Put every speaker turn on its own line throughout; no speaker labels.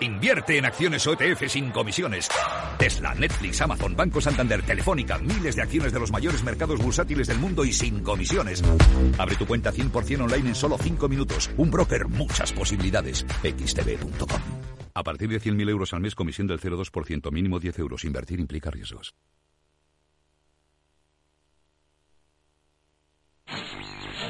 Invierte en acciones OETF sin comisiones. Tesla, Netflix, Amazon, Banco Santander, Telefónica, miles de acciones de los mayores mercados bursátiles del mundo y sin comisiones. Abre tu cuenta 100% online en solo 5 minutos. Un broker, muchas posibilidades. xtb.com. A partir de 100.000 euros al mes, comisión del 0,2%, mínimo 10 euros. Invertir implica riesgos.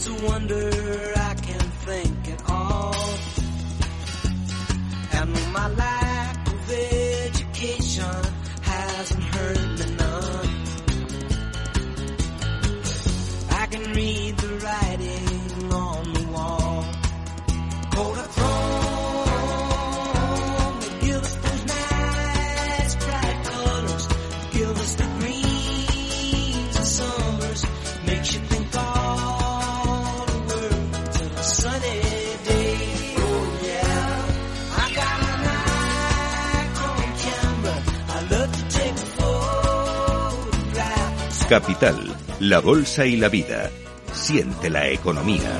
to wonder.
Capital, la Bolsa y la Vida. Siente la economía.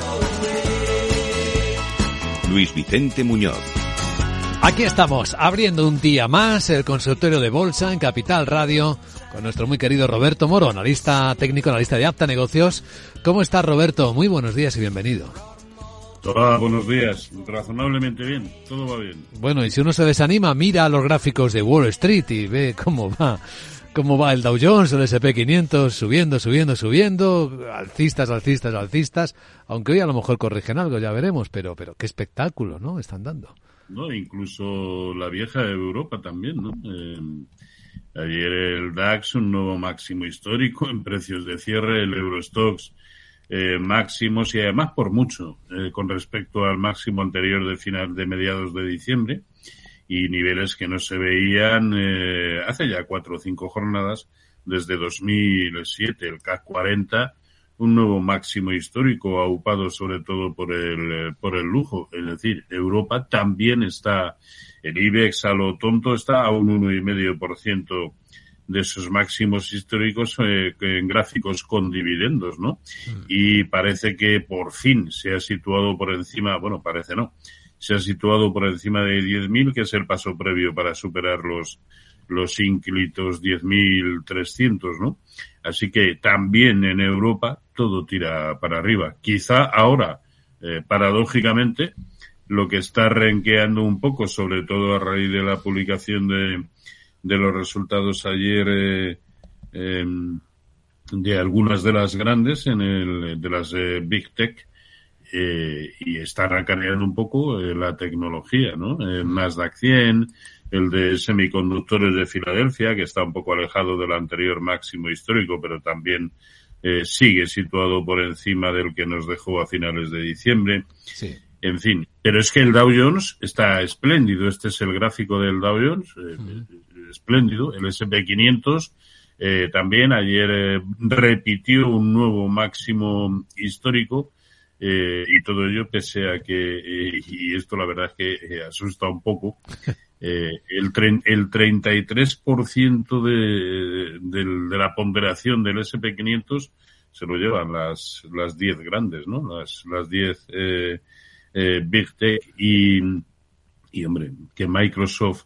Luis Vicente Muñoz.
Aquí estamos, abriendo un día más el consultorio de Bolsa en Capital Radio con nuestro muy querido Roberto Moro, analista técnico, analista de Apta Negocios. ¿Cómo está Roberto? Muy buenos días y bienvenido.
Hola, buenos días. Razonablemente bien, todo va bien.
Bueno, y si uno se desanima, mira los gráficos de Wall Street y ve cómo va cómo va el Dow Jones, el SP500, subiendo, subiendo, subiendo, alcistas, alcistas, alcistas, aunque hoy a lo mejor corrigen algo, ya veremos, pero, pero qué espectáculo, ¿no? Están dando.
No, incluso la vieja Europa también, ¿no? Eh, ayer el DAX, un nuevo máximo histórico en precios de cierre, el Eurostox eh, máximos y además por mucho eh, con respecto al máximo anterior de final de mediados de diciembre y niveles que no se veían eh, hace ya cuatro o cinco jornadas desde 2007, el CAC 40, un nuevo máximo histórico aupado sobre todo por el, por el lujo. Es decir, Europa también está, el IBEX a lo tonto está a un 1,5% de sus máximos históricos eh, en gráficos con dividendos, ¿no? Mm. Y parece que por fin se ha situado por encima, bueno, parece no, se ha situado por encima de 10.000, que es el paso previo para superar los, los ínclitos 10.300, ¿no? Así que también en Europa todo tira para arriba. Quizá ahora, eh, paradójicamente, lo que está renqueando un poco, sobre todo a raíz de la publicación de, de los resultados ayer eh, em, de algunas de las grandes, en el, de las eh, Big Tech, eh, y está recargando un poco eh, la tecnología, ¿no? El Nasdaq 100, el de semiconductores de Filadelfia, que está un poco alejado del anterior máximo histórico, pero también eh, sigue situado por encima del que nos dejó a finales de diciembre. Sí. En fin, pero es que el Dow Jones está espléndido. Este es el gráfico del Dow Jones, espléndido. El S&P 500 también ayer repitió un nuevo máximo histórico Eh, y todo ello pese a que, eh, y esto la verdad es que asusta un poco, el, el 33% de, de, de la ponderación del SP500 se lo llevan las, las 10 grandes, ¿no? Las, las 10 eh, Big Tech y, y, hombre, que Microsoft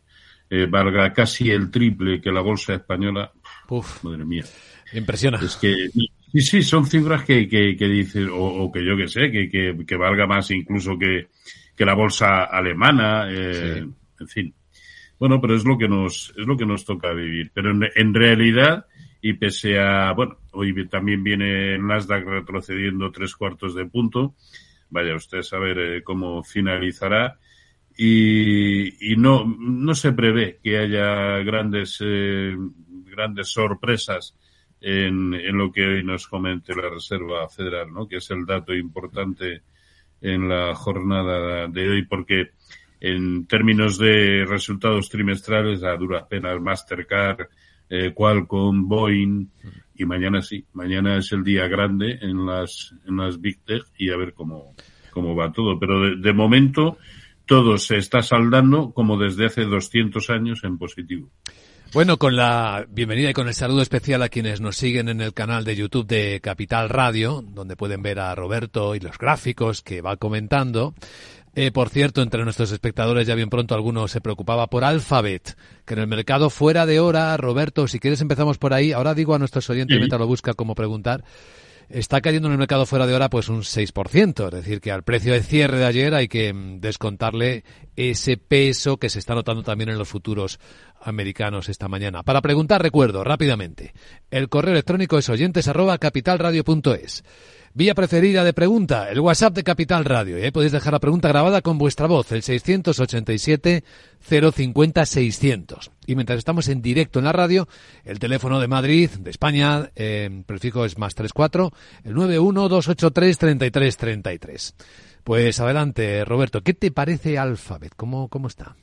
valga casi el triple que la bolsa española, Uf, madre mía.
Impresiona.
Es que Sí, sí, son cifras que, que, que dicen, o, que yo que sé, que, que, que, valga más incluso que, que la bolsa alemana, eh, en fin. Bueno, pero es lo que nos, es lo que nos toca vivir. Pero en, en realidad, y pese a, bueno, hoy también viene Nasdaq retrocediendo tres cuartos de punto, vaya usted a saber eh, cómo finalizará. Y, y no, no se prevé que haya grandes, eh, grandes sorpresas en, en lo que hoy nos comente la Reserva Federal, ¿no? que es el dato importante en la jornada de hoy, porque en términos de resultados trimestrales, a duras penas Mastercard, eh, Qualcomm, Boeing, y mañana sí, mañana es el día grande en las, en las Big Tech y a ver cómo, cómo va todo. Pero de, momento todo se está saldando como desde hace 200 años en positivo.
Bueno, con la bienvenida y con el saludo especial a quienes nos siguen en el canal de YouTube de Capital Radio, donde pueden ver a Roberto y los gráficos que va comentando. Eh, por cierto, entre nuestros espectadores ya bien pronto alguno se preocupaba por Alphabet, que en el mercado fuera de hora, Roberto, si quieres empezamos por ahí. Ahora digo a nuestros oyentes, sí. mientras lo busca, cómo preguntar está cayendo en el mercado fuera de hora pues un 6%, es decir, que al precio de cierre de ayer hay que mm, descontarle ese peso que se está notando también en los futuros americanos esta mañana. Para preguntar, recuerdo rápidamente, el correo electrónico es oyentes arroba capitalradio.es. Vía preferida de pregunta, el WhatsApp de Capital Radio. Y ahí podéis dejar la pregunta grabada con vuestra voz, el 687-050-600. Y mientras estamos en directo en la radio, el teléfono de Madrid, de España, eh, prefijo es más 34, el 912833333. Pues adelante, Roberto, ¿qué te parece Alphabet? ¿Cómo, cómo está?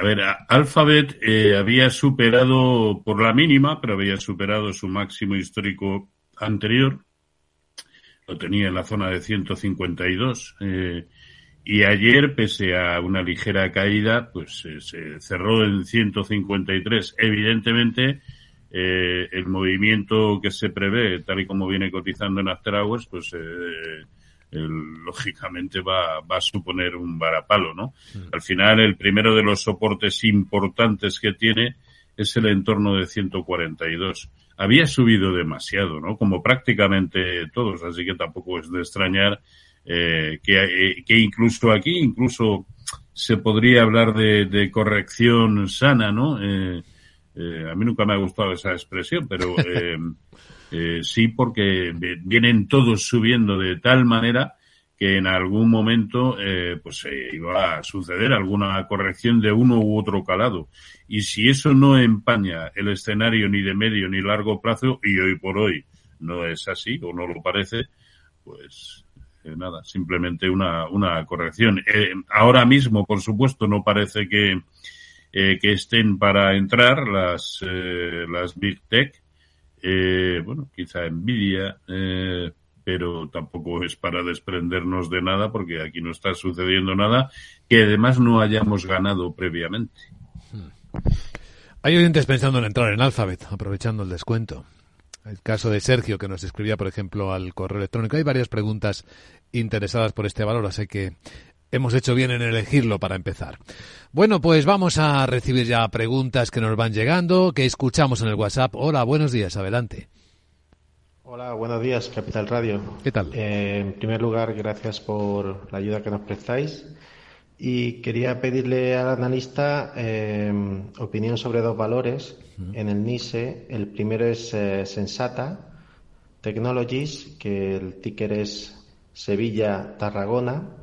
A ver, Alphabet eh, había superado por la mínima, pero había superado su máximo histórico anterior lo tenía en la zona de 152. Eh, y ayer, pese a una ligera caída, pues eh, se cerró en 153. Evidentemente, eh, el movimiento que se prevé, tal y como viene cotizando en After Hours, pues eh, el, lógicamente va, va a suponer un varapalo, ¿no? Mm. Al final, el primero de los soportes importantes que tiene es el entorno de 142 había subido demasiado, ¿no? Como prácticamente todos, así que tampoco es de extrañar eh, que, eh, que, incluso aquí, incluso se podría hablar de, de corrección sana, ¿no? Eh, eh a mí nunca me ha gustado esa expresión, pero eh, sí porque vienen todos subiendo de tal manera que en algún momento eh, pues eh, iba a suceder alguna corrección de uno u otro calado. Y si eso no empaña el escenario ni de medio ni largo plazo, y hoy por hoy no es así o no lo parece, pues eh, nada, simplemente una, una corrección. Eh, ahora mismo, por supuesto, no parece que, eh, que estén para entrar las, las Big Tech. bueno, quizá Nvidia, pero tampoco es para desprendernos de nada porque aquí no está sucediendo nada que además no hayamos ganado previamente.
Hay oyentes pensando en entrar en Alphabet, aprovechando el descuento. El caso de Sergio, que nos escribía, por ejemplo, al correo electrónico. Hay varias preguntas interesadas por este valor, así que hemos hecho bien en elegirlo para empezar. Bueno, pues vamos a recibir ya preguntas que nos van llegando, que escuchamos en el WhatsApp. Hola, buenos días, adelante.
Hola, buenos días, Capital Radio.
¿Qué tal?
Eh, en primer lugar, gracias por la ayuda que nos prestáis. Y quería pedirle al analista eh, opinión sobre dos valores uh -huh. en el NISE. El primero es eh, Sensata Technologies, que el ticker es Sevilla Tarragona.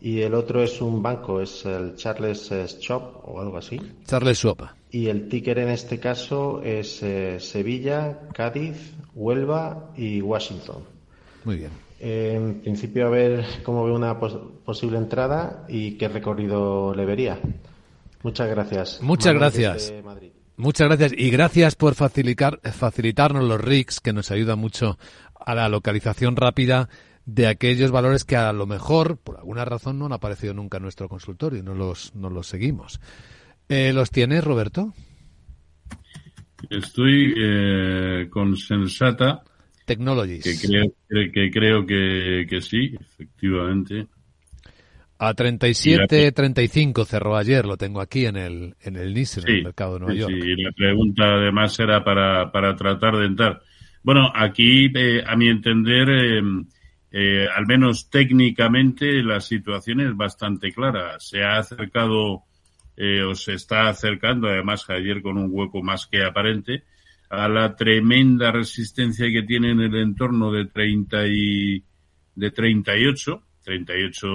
Y el otro es un banco, es el Charles Schwab o algo así.
Charles Schwab.
Y el ticker en este caso es eh, Sevilla, Cádiz, Huelva y Washington.
Muy bien.
Eh, en principio, a ver cómo ve una pos posible entrada y qué recorrido le vería. Muchas gracias.
Muchas Manuel gracias. Muchas gracias y gracias por facilitar, facilitarnos los RICs que nos ayudan mucho a la localización rápida de aquellos valores que a lo mejor, por alguna razón, no han aparecido nunca en nuestro consultorio y no los, no los seguimos. Eh, ¿Los tienes, Roberto?
Estoy eh, con Sensata.
Technologies.
Que creo que, creo que, sí, efectivamente.
A 37.35 cerró ayer, lo tengo aquí en el, en el NIS, en el mercado de Nueva York.
Sí, y la pregunta además era para, para tratar de entrar. Bueno, aquí, eh, a mi entender, eh, al menos técnicamente, la situación es bastante clara. Se ha acercado eh, o se está acercando, además ayer con un hueco más que aparente, a la tremenda resistencia que tiene en el entorno de 30 y de 38, 38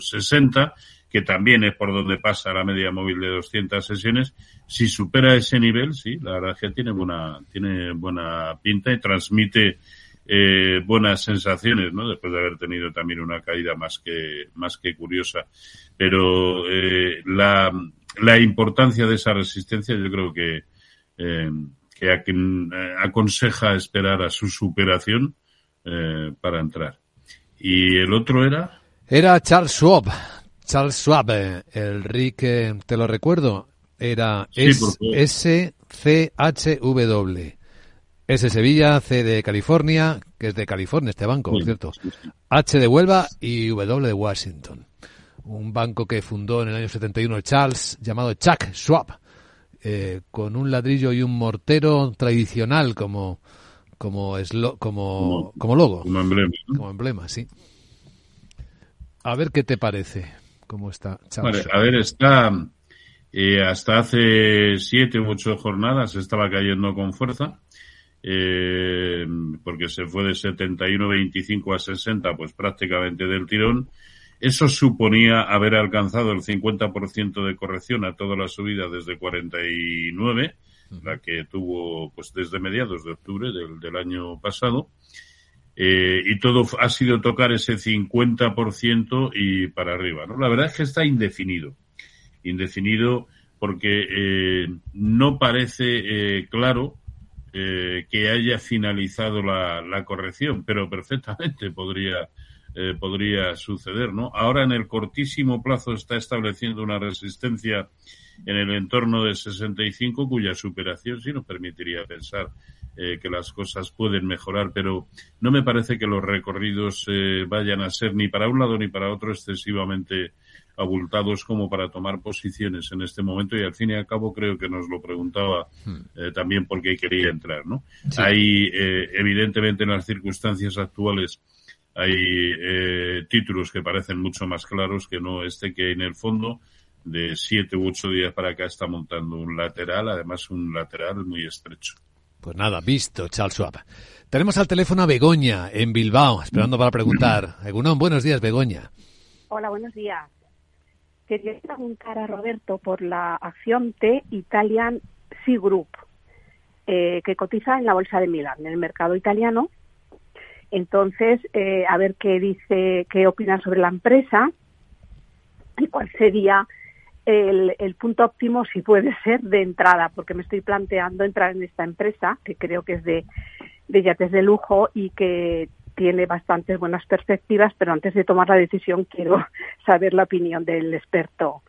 60, que también es por donde pasa la media móvil de 200 sesiones. Si supera ese nivel, sí, la verdad es que tiene buena, tiene buena pinta y transmite eh, buenas sensaciones, ¿no? Después de haber tenido también una caída más que, más que curiosa. Pero eh, la, la importancia de esa resistencia yo creo que, eh, que a quien eh, aconseja esperar a su superación eh, para entrar. ¿Y el otro era?
Era Charles Schwab. Charles Schwab, eh, el RIC, te lo recuerdo, era
Sí,
S-. SCHW. S Sevilla, C de California, que es de California este banco, por cierto. H de Huelva y W de Washington. Un banco que fundó en el año 71 Charles, llamado Chuck Schwab, eh, con un ladrillo y un mortero tradicional como, como, eslo- como,
Como-
como logo,
Como emblema.
como emblema, sí. A ver qué te parece, cómo está Charles
Vale, a ver, está eh, hasta hace siete u ocho jornadas estaba cayendo con fuerza, eh, porque se fue de 71.25 a 60, pues prácticamente del tirón. Eso suponía haber alcanzado el 50% de corrección a toda la subida desde 49, la que tuvo pues desde mediados de octubre del, del año pasado. Eh, y todo ha sido tocar ese 50% y para arriba. ¿no? La verdad es que está indefinido. Indefinido porque eh, no parece eh, claro eh, que haya finalizado la, la corrección, pero perfectamente podría, eh, podría suceder. ¿no? Ahora en el cortísimo plazo está estableciendo una resistencia en el entorno de 65, cuya superación sí nos permitiría pensar eh, que las cosas pueden mejorar, pero no me parece que los recorridos eh, vayan a ser ni para un lado ni para otro excesivamente abultados como para tomar posiciones en este momento y al fin y al cabo creo que nos lo preguntaba eh, también porque quería entrar, ¿no?
Sí.
Hay eh, evidentemente en las circunstancias actuales hay eh, títulos que parecen mucho más claros que no este que en el fondo de siete u ocho días para acá está montando un lateral, además un lateral muy estrecho.
Pues nada, visto, Charles Schwab. Tenemos al teléfono a Begoña, en Bilbao, esperando para preguntar. Egunon, buenos días, Begoña.
Hola, buenos días. Quería preguntar a Roberto por la acción T Italian Sea Group, eh, que cotiza en la Bolsa de Milán, en el mercado italiano. Entonces, eh, a ver qué dice, qué opina sobre la empresa y cuál sería el, el punto óptimo, si puede ser, de entrada, porque me estoy planteando entrar en esta empresa, que creo que es de, de yates de lujo y que tiene bastantes buenas perspectivas, pero antes de tomar la decisión quiero saber la opinión del experto.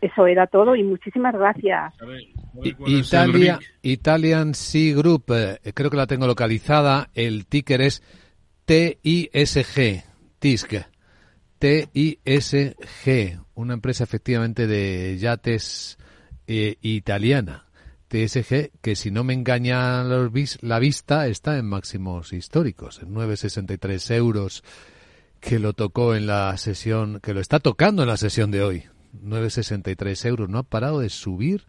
Eso era todo y muchísimas gracias.
Italia, Italian Sea Group, eh, creo que la tengo localizada. El ticker es TISG, TISG. TISG, una empresa efectivamente de yates eh, italiana. TSG, que si no me engaña los vis- la vista, está en máximos históricos, en 9,63 euros, que lo tocó en la sesión, que lo está tocando en la sesión de hoy. 9,63 euros. No ha parado de subir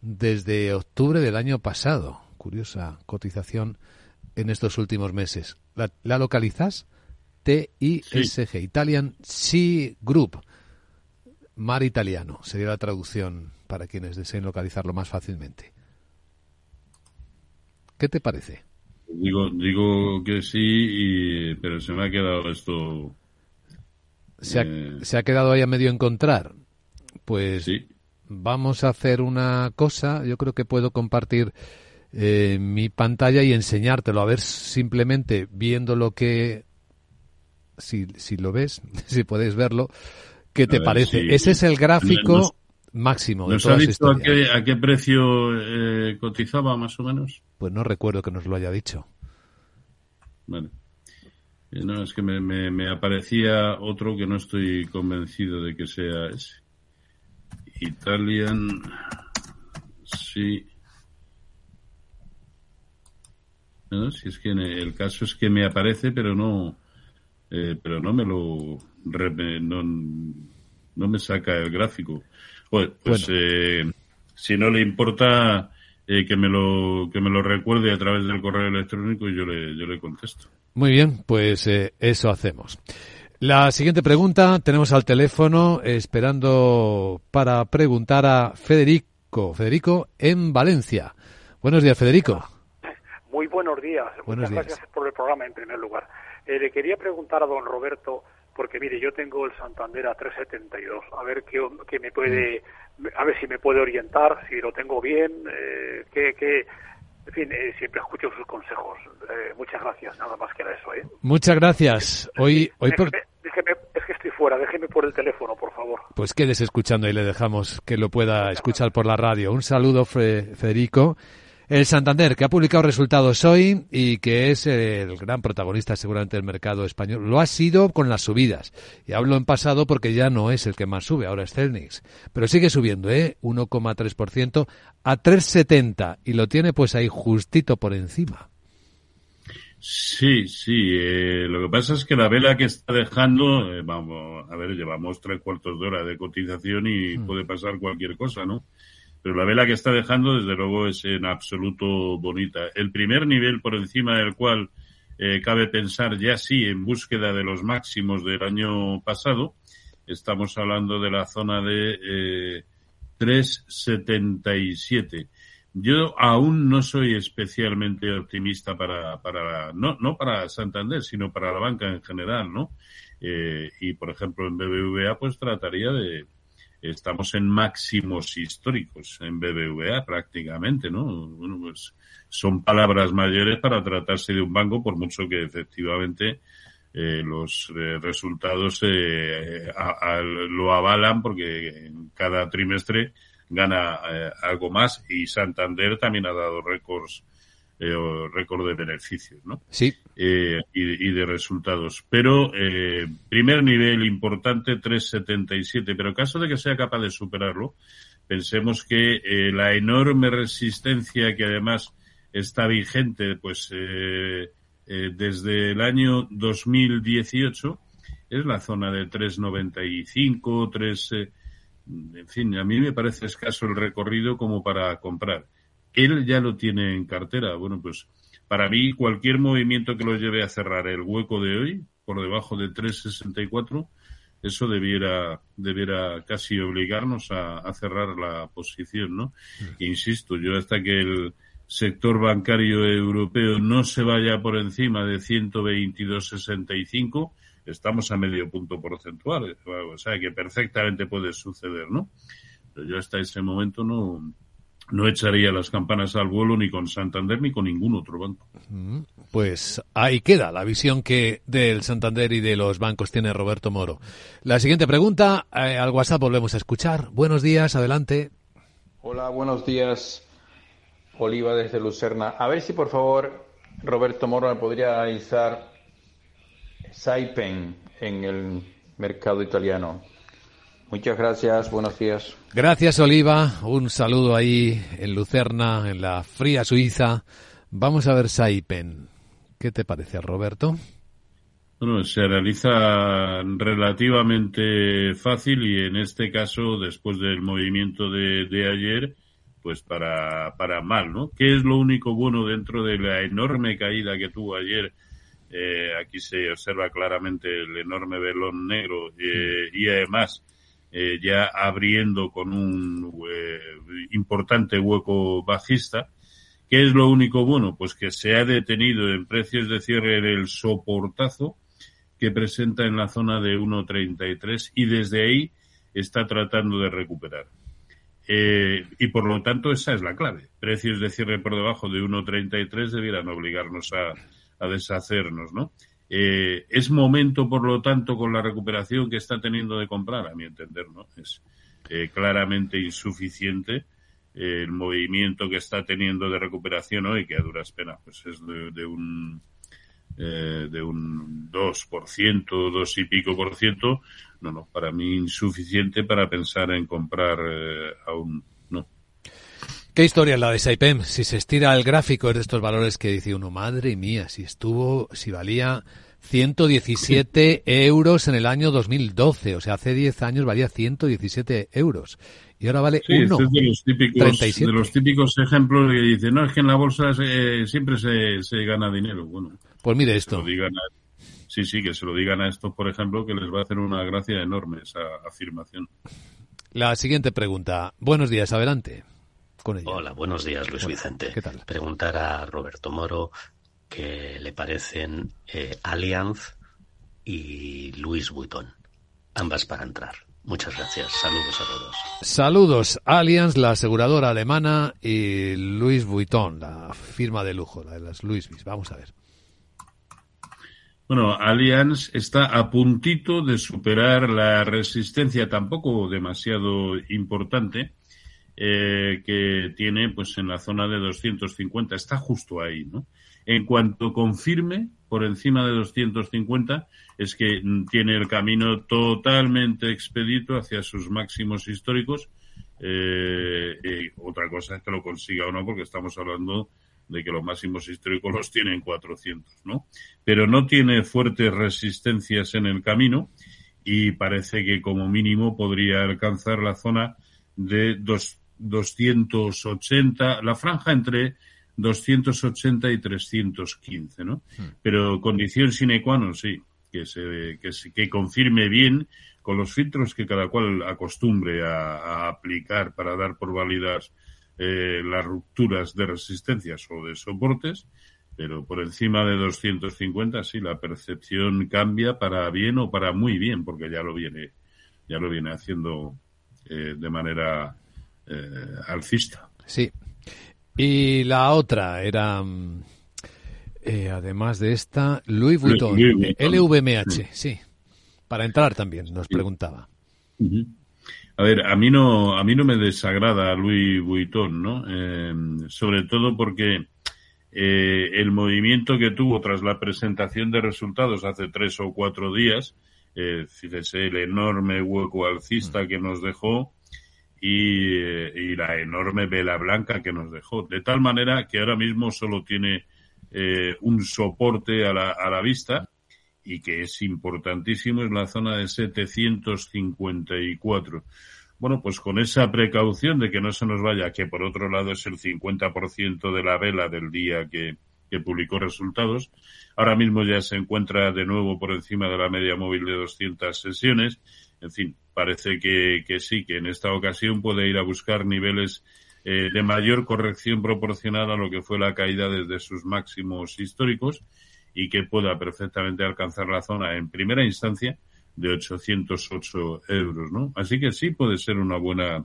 desde octubre del año pasado. Curiosa cotización en estos últimos meses. ¿La, la localizas? TISG, Italian Sea Group. Mar italiano sería la traducción para quienes deseen localizarlo más fácilmente. ¿Qué te parece?
Digo, digo que sí, y, pero se me ha quedado esto.
¿Se ha,
eh,
se ha quedado ahí a medio encontrar? Pues
sí.
vamos a hacer una cosa. Yo creo que puedo compartir eh, mi pantalla y enseñártelo. A ver, simplemente viendo lo que si, si lo ves, si podéis verlo, ¿qué te parece? Ese es el gráfico máximo.
¿Nos ha dicho a qué, a qué, precio eh, cotizaba más o menos?
Pues no recuerdo que nos lo haya dicho.
Bueno. Eh, no, es que me, me, aparecía otro que no estoy convencido de que sea ese. Italian, sí. No, si es que el caso es que me aparece, pero no, eh, pero no me lo, no, no me saca el gráfico. Pues, pues eh, si no le importa eh, que me lo que me lo recuerde a través del correo electrónico, yo le yo le contesto.
Muy bien, pues eh, eso hacemos. La siguiente pregunta tenemos al teléfono esperando para preguntar a Federico. Federico en Valencia. Buenos días, Federico.
Muy buenos días. Muchas gracias por el programa en primer lugar. le quería preguntar a don Roberto porque mire, yo tengo el Santander a 372, a ver qué, me puede, a ver si me puede orientar, si lo tengo bien, eh, que, en fin, eh, siempre escucho sus consejos. Eh, muchas gracias, nada más que eso. ¿eh?
Muchas gracias. Hoy, hoy
déjeme, es que estoy fuera, déjeme por el teléfono, por favor.
Pues quedes escuchando y le dejamos que lo pueda escuchar por la radio. Un saludo, Federico. El Santander, que ha publicado resultados hoy y que es el gran protagonista seguramente del mercado español, lo ha sido con las subidas. Y hablo en pasado porque ya no es el que más sube, ahora es Celnix. Pero sigue subiendo, ¿eh? 1,3% a 3,70 y lo tiene pues ahí justito por encima.
Sí, sí. Eh, lo que pasa es que la vela que está dejando, eh, vamos, a ver, llevamos tres cuartos de hora de cotización y hmm. puede pasar cualquier cosa, ¿no? Pero la vela que está dejando desde luego es en absoluto bonita. El primer nivel por encima del cual eh, cabe pensar ya sí en búsqueda de los máximos del año pasado, estamos hablando de la zona de eh, 377. Yo aún no soy especialmente optimista para, para no, no para Santander, sino para la banca en general, ¿no? Eh, y por ejemplo en BBVA pues trataría de, estamos en máximos históricos en BBVA prácticamente, ¿no? Bueno, pues son palabras mayores para tratarse de un banco, por mucho que efectivamente eh, los eh, resultados eh, lo avalan porque cada trimestre gana algo más y Santander también ha dado récords eh, récord de beneficios, ¿no?
Sí.
Eh, y, de resultados. Pero eh, primer nivel importante 377, pero caso de que sea capaz de superarlo, pensemos que eh, la enorme resistencia que además está vigente, pues desde el año 2018 es la zona de 395, 3 en fin, a mí me parece escaso el recorrido como para comprar él ya lo tiene en cartera. Bueno, pues para mí cualquier movimiento que lo lleve a cerrar el hueco de hoy, por debajo de 364, eso debiera, debiera casi obligarnos a, cerrar la posición, ¿no? insisto, yo hasta que el sector bancario europeo no se vaya por encima de 122.65, estamos a medio punto porcentual. O sea que perfectamente puede suceder, ¿no? Pero yo hasta ese momento no, no echaría las campanas al vuelo ni con Santander ni con ningún otro banco.
Mm, pues ahí queda la visión que del Santander y de los bancos tiene Roberto Moro. La siguiente pregunta, eh, al WhatsApp volvemos a escuchar. Buenos días, adelante.
Hola, buenos días. Oliva desde Lucerna. A ver si por favor Roberto Moro me podría analizar Saipen en el mercado italiano. Muchas gracias, buenos días.
Gracias, Oliva. Un saludo ahí en Lucerna, en la fría Suiza. Vamos a ver Saipen. ¿Qué te parece, Roberto?
Bueno, se realiza relativamente fácil y en este caso, después del movimiento de, ayer, pues para, para mal, ¿no? ¿Qué es lo único bueno dentro de la enorme caída que tuvo ayer? Eh, aquí se observa claramente el enorme velón negro eh, y además eh, ya abriendo con un eh, importante hueco bajista. ¿Qué es lo único bueno? Pues que se ha detenido en precios de cierre el soportazo que presenta en la zona de 1.33 y desde ahí está tratando de recuperar. Eh, y por lo tanto esa es la clave. Precios de cierre por debajo de 1.33 debieran obligarnos a, a deshacernos, ¿no? Eh, es momento, por lo tanto, con la recuperación que está teniendo de comprar, a mi entender, ¿no? Es eh, claramente insuficiente el movimiento que está teniendo de recuperación hoy, que a duras penas pues es de, un eh, de un 2%, 2 y pico por ciento, no, no, para mí insuficiente para pensar en comprar eh, aún, no.
¿Qué historia es la de Saipem? Si se estira el gráfico de estos valores que dice uno, madre mía, si estuvo, si valía 117 euros en el año 2012, o sea, hace 10 años valía 117 euros y ahora vale
sí,
uno.
Es de los típicos, de los típicos ejemplos que dicen, no, es que en la bolsa siempre se, se, gana dinero. Bueno,
pues mire esto.
sí, sí, que se lo digan a estos, por ejemplo, que les va a hacer una gracia enorme esa afirmación.
La siguiente pregunta. Buenos días, adelante. Con ella.
Hola, buenos días, Luis Vicente.
¿Qué tal?
Preguntar a Roberto Moro qué le parecen eh, Allianz y Luis Vuitton, ambas para entrar. Muchas gracias. Saludos a todos.
Saludos. Allianz, la aseguradora alemana, y Louis Vuitton, la firma de lujo, la de las Louis Vuitton. Vamos a ver.
Bueno, Allianz está a puntito de superar la resistencia tampoco demasiado importante eh, que tiene pues en la zona de 250. Está justo ahí, ¿no? En cuanto confirme por encima de 250, es que tiene el camino totalmente expedito hacia sus máximos históricos. Eh, otra cosa es que lo consiga o no, porque estamos hablando de que los máximos históricos los tiene en 400, ¿no? Pero no tiene fuertes resistencias en el camino y parece que como mínimo podría alcanzar la zona de 280, la franja entre 280 y 315, ¿no? Hmm. Pero condición sine qua non, sí, que se, que, que confirme bien con los filtros que cada cual acostumbre a, aplicar para dar por válidas eh, las rupturas de resistencias o de soportes, pero por encima de 250 sí la percepción cambia para bien o para muy bien, porque ya lo viene, ya lo viene haciendo eh, de manera eh, alcista.
Sí, y la otra era, mm, eh, además de esta, Louis Vuitton, LVMH, sí. Para entrar también, nos preguntaba.
A ver, a mí no, a mí no me desagrada Louis Vuitton, ¿no? Eh, sobre todo porque eh, el movimiento que tuvo tras la presentación de resultados hace tres o cuatro días, fíjese el enorme hueco alcista que nos dejó, y, la enorme vela blanca que nos dejó. De tal manera que ahora mismo solo tiene eh, un soporte a la, a la vista y que es importantísimo es la zona de 754. Bueno, pues con esa precaución de que no se nos vaya, que por otro lado es el 50% de la vela del día que, que publicó resultados, ahora mismo ya se encuentra de nuevo por encima de la media móvil de 200 sesiones. En fin, parece que, que sí, que en esta ocasión puede ir a buscar niveles eh, de mayor corrección proporcional a lo que fue la caída desde sus máximos históricos y que pueda perfectamente alcanzar la zona en primera instancia de 808 euros, ¿no? Así que sí puede ser una buena,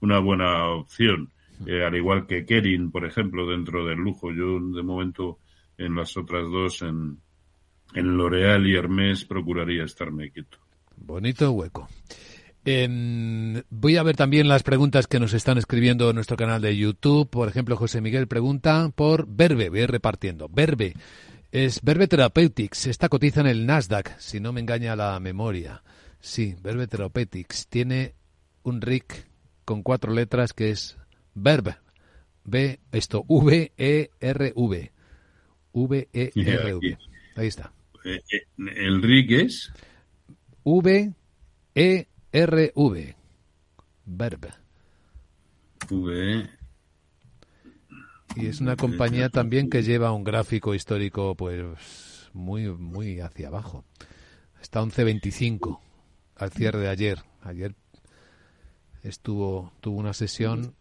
una buena opción. Eh, al igual que Kering, por ejemplo, dentro del lujo. Yo, de momento, en las otras dos, en, en L'Oreal y Hermès, procuraría estarme quieto.
Bonito hueco. voy a ver también las preguntas que nos están escribiendo en nuestro canal de YouTube. Por ejemplo, José Miguel pregunta por Verbe. Voy repartiendo. Verbe. Es Verbe Therapeutics. Esta cotiza en el Nasdaq, si no me engaña la memoria. Sí, Verbe Therapeutics. Tiene un RIC con cuatro letras que es Verbe. B, esto, V-E-R-V. V-E-R-V. Ahí está.
Eh, eh, ¿El RIC es?
V E R V. Verb.
V.
Y es una compañía también que lleva un gráfico histórico pues muy muy hacia abajo. Está 11.25 al cierre de ayer. Ayer estuvo tuvo una sesión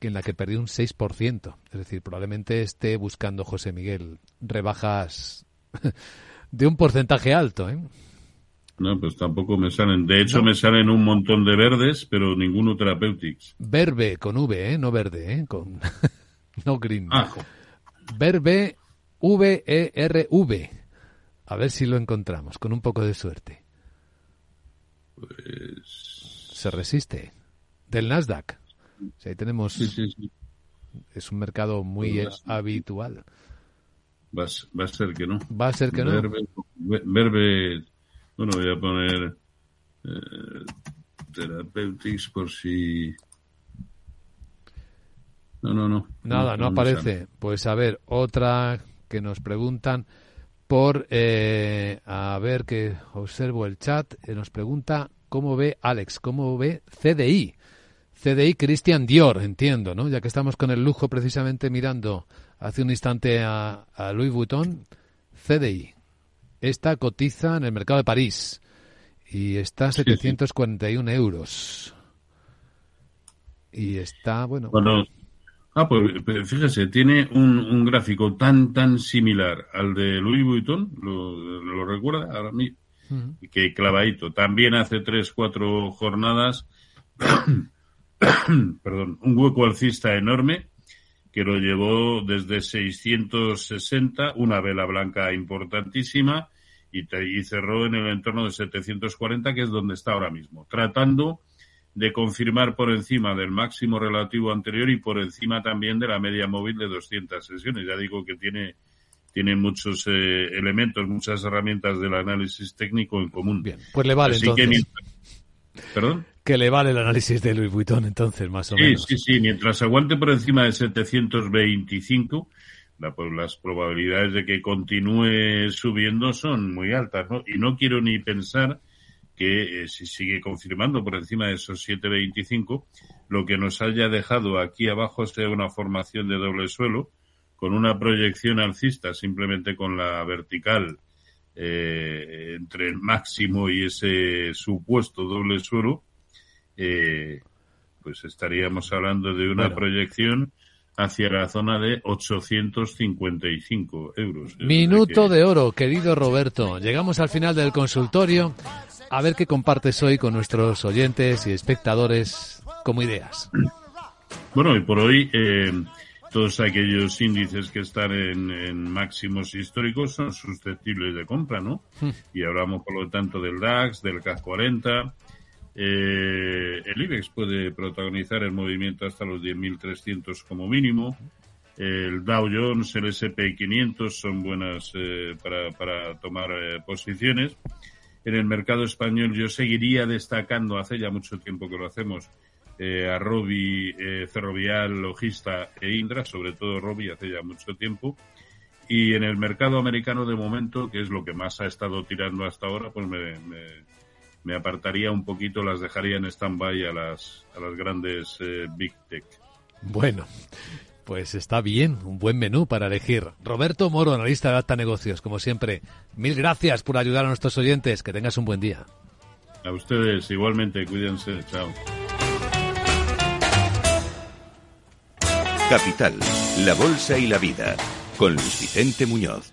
en la que perdió un 6%. Es decir, probablemente esté buscando José Miguel rebajas de un porcentaje alto, ¿eh?
No, pues tampoco me salen. De hecho, me salen un montón de verdes, pero ninguno therapeutics.
Verbe, con V, ¿eh? No verde, ¿eh? Con... no green.
Ah.
Verbe, V-E-R-V. A ver si lo encontramos, con un poco de suerte.
Pues...
Se resiste. Del Nasdaq. ahí tenemos... Es un mercado muy pues habitual.
Va, a ser que no.
Va a ser que no.
Verbe, bueno, voy a poner eh, Therapeutics por si... No, no, no.
Nada, no, aparece. Pues a ver, otra que nos preguntan por, eh, a ver que observo el chat, eh, nos pregunta cómo ve Alex, cómo ve CDI. CDI Christian Dior, entiendo, ¿no? Ya que estamos con el lujo precisamente mirando hace un instante a, Louis Vuitton, CDI. Esta cotiza en el mercado de París y está a 741 euros. Y está, bueno.
Bueno, ah, pues, pues fíjese, tiene un, gráfico tan, tan similar al de Louis Vuitton, lo, recuerda ahora mismo, que clavadito. También hace tres, cuatro jornadas, perdón, un hueco alcista enorme que lo llevó desde 660, una vela blanca importantísima, y, cerró en el entorno de 740, que es donde está ahora mismo, tratando de confirmar por encima del máximo relativo anterior y por encima también de la media móvil de 200 sesiones. Ya digo que tiene, tiene muchos eh, elementos, muchas herramientas del análisis técnico en común.
Bien, pues le vale entonces.
¿Perdón?
que le vale el análisis de Louis Vuitton entonces, más o menos.
Sí, sí, mientras aguante por encima de 725, pues, las probabilidades de que continúe subiendo son muy altas, ¿no? Y no quiero ni pensar que eh, si sigue confirmando por encima de esos 725, lo que nos haya dejado aquí abajo sea una formación de doble suelo con una proyección alcista simplemente con la vertical eh, entre el máximo y ese supuesto doble suelo eh, pues estaríamos hablando de una proyección hacia la zona de 855 euros.
Minuto de oro, querido Roberto. Llegamos al final del consultorio. A ver qué compartes hoy con nuestros oyentes y espectadores como ideas.
Bueno, y por hoy eh, todos aquellos índices que están en, máximos históricos son susceptibles de compra, ¿no? Hmm. Y hablamos, por lo tanto, del DAX, del CAC 40, eh, el IBEX puede protagonizar el movimiento hasta los 10.300 como mínimo. El Dow Jones, el S&P 500 son buenas eh, para, tomar eh, posiciones. En el mercado español yo seguiría destacando, hace ya mucho tiempo que lo hacemos, a Robi, Ferrovial, Logista e Indra, sobre todo Robi hace ya mucho tiempo. Y en el mercado americano de momento, que es lo que más ha estado tirando hasta ahora, pues me me apartaría un poquito, las dejaría en stand-by a las, a las grandes eh, Big Tech.
Bueno, pues está bien, un buen menú para elegir. Roberto Moro, analista de Acta Negocios, como siempre, mil gracias por ayudar a nuestros oyentes. Que tengas un buen día.
A ustedes igualmente, cuídense. Chao.
Capital, la Bolsa y la Vida, con Luis Vicente Muñoz.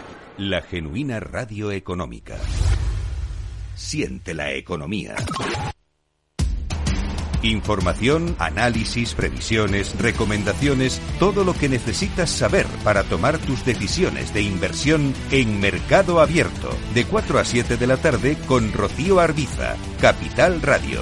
La genuina radio económica. Siente la economía. Información, análisis, previsiones, recomendaciones, todo lo que necesitas saber para tomar tus decisiones de inversión en Mercado Abierto, de 4 a 7 de la tarde con Rocío Arbiza, Capital Radio.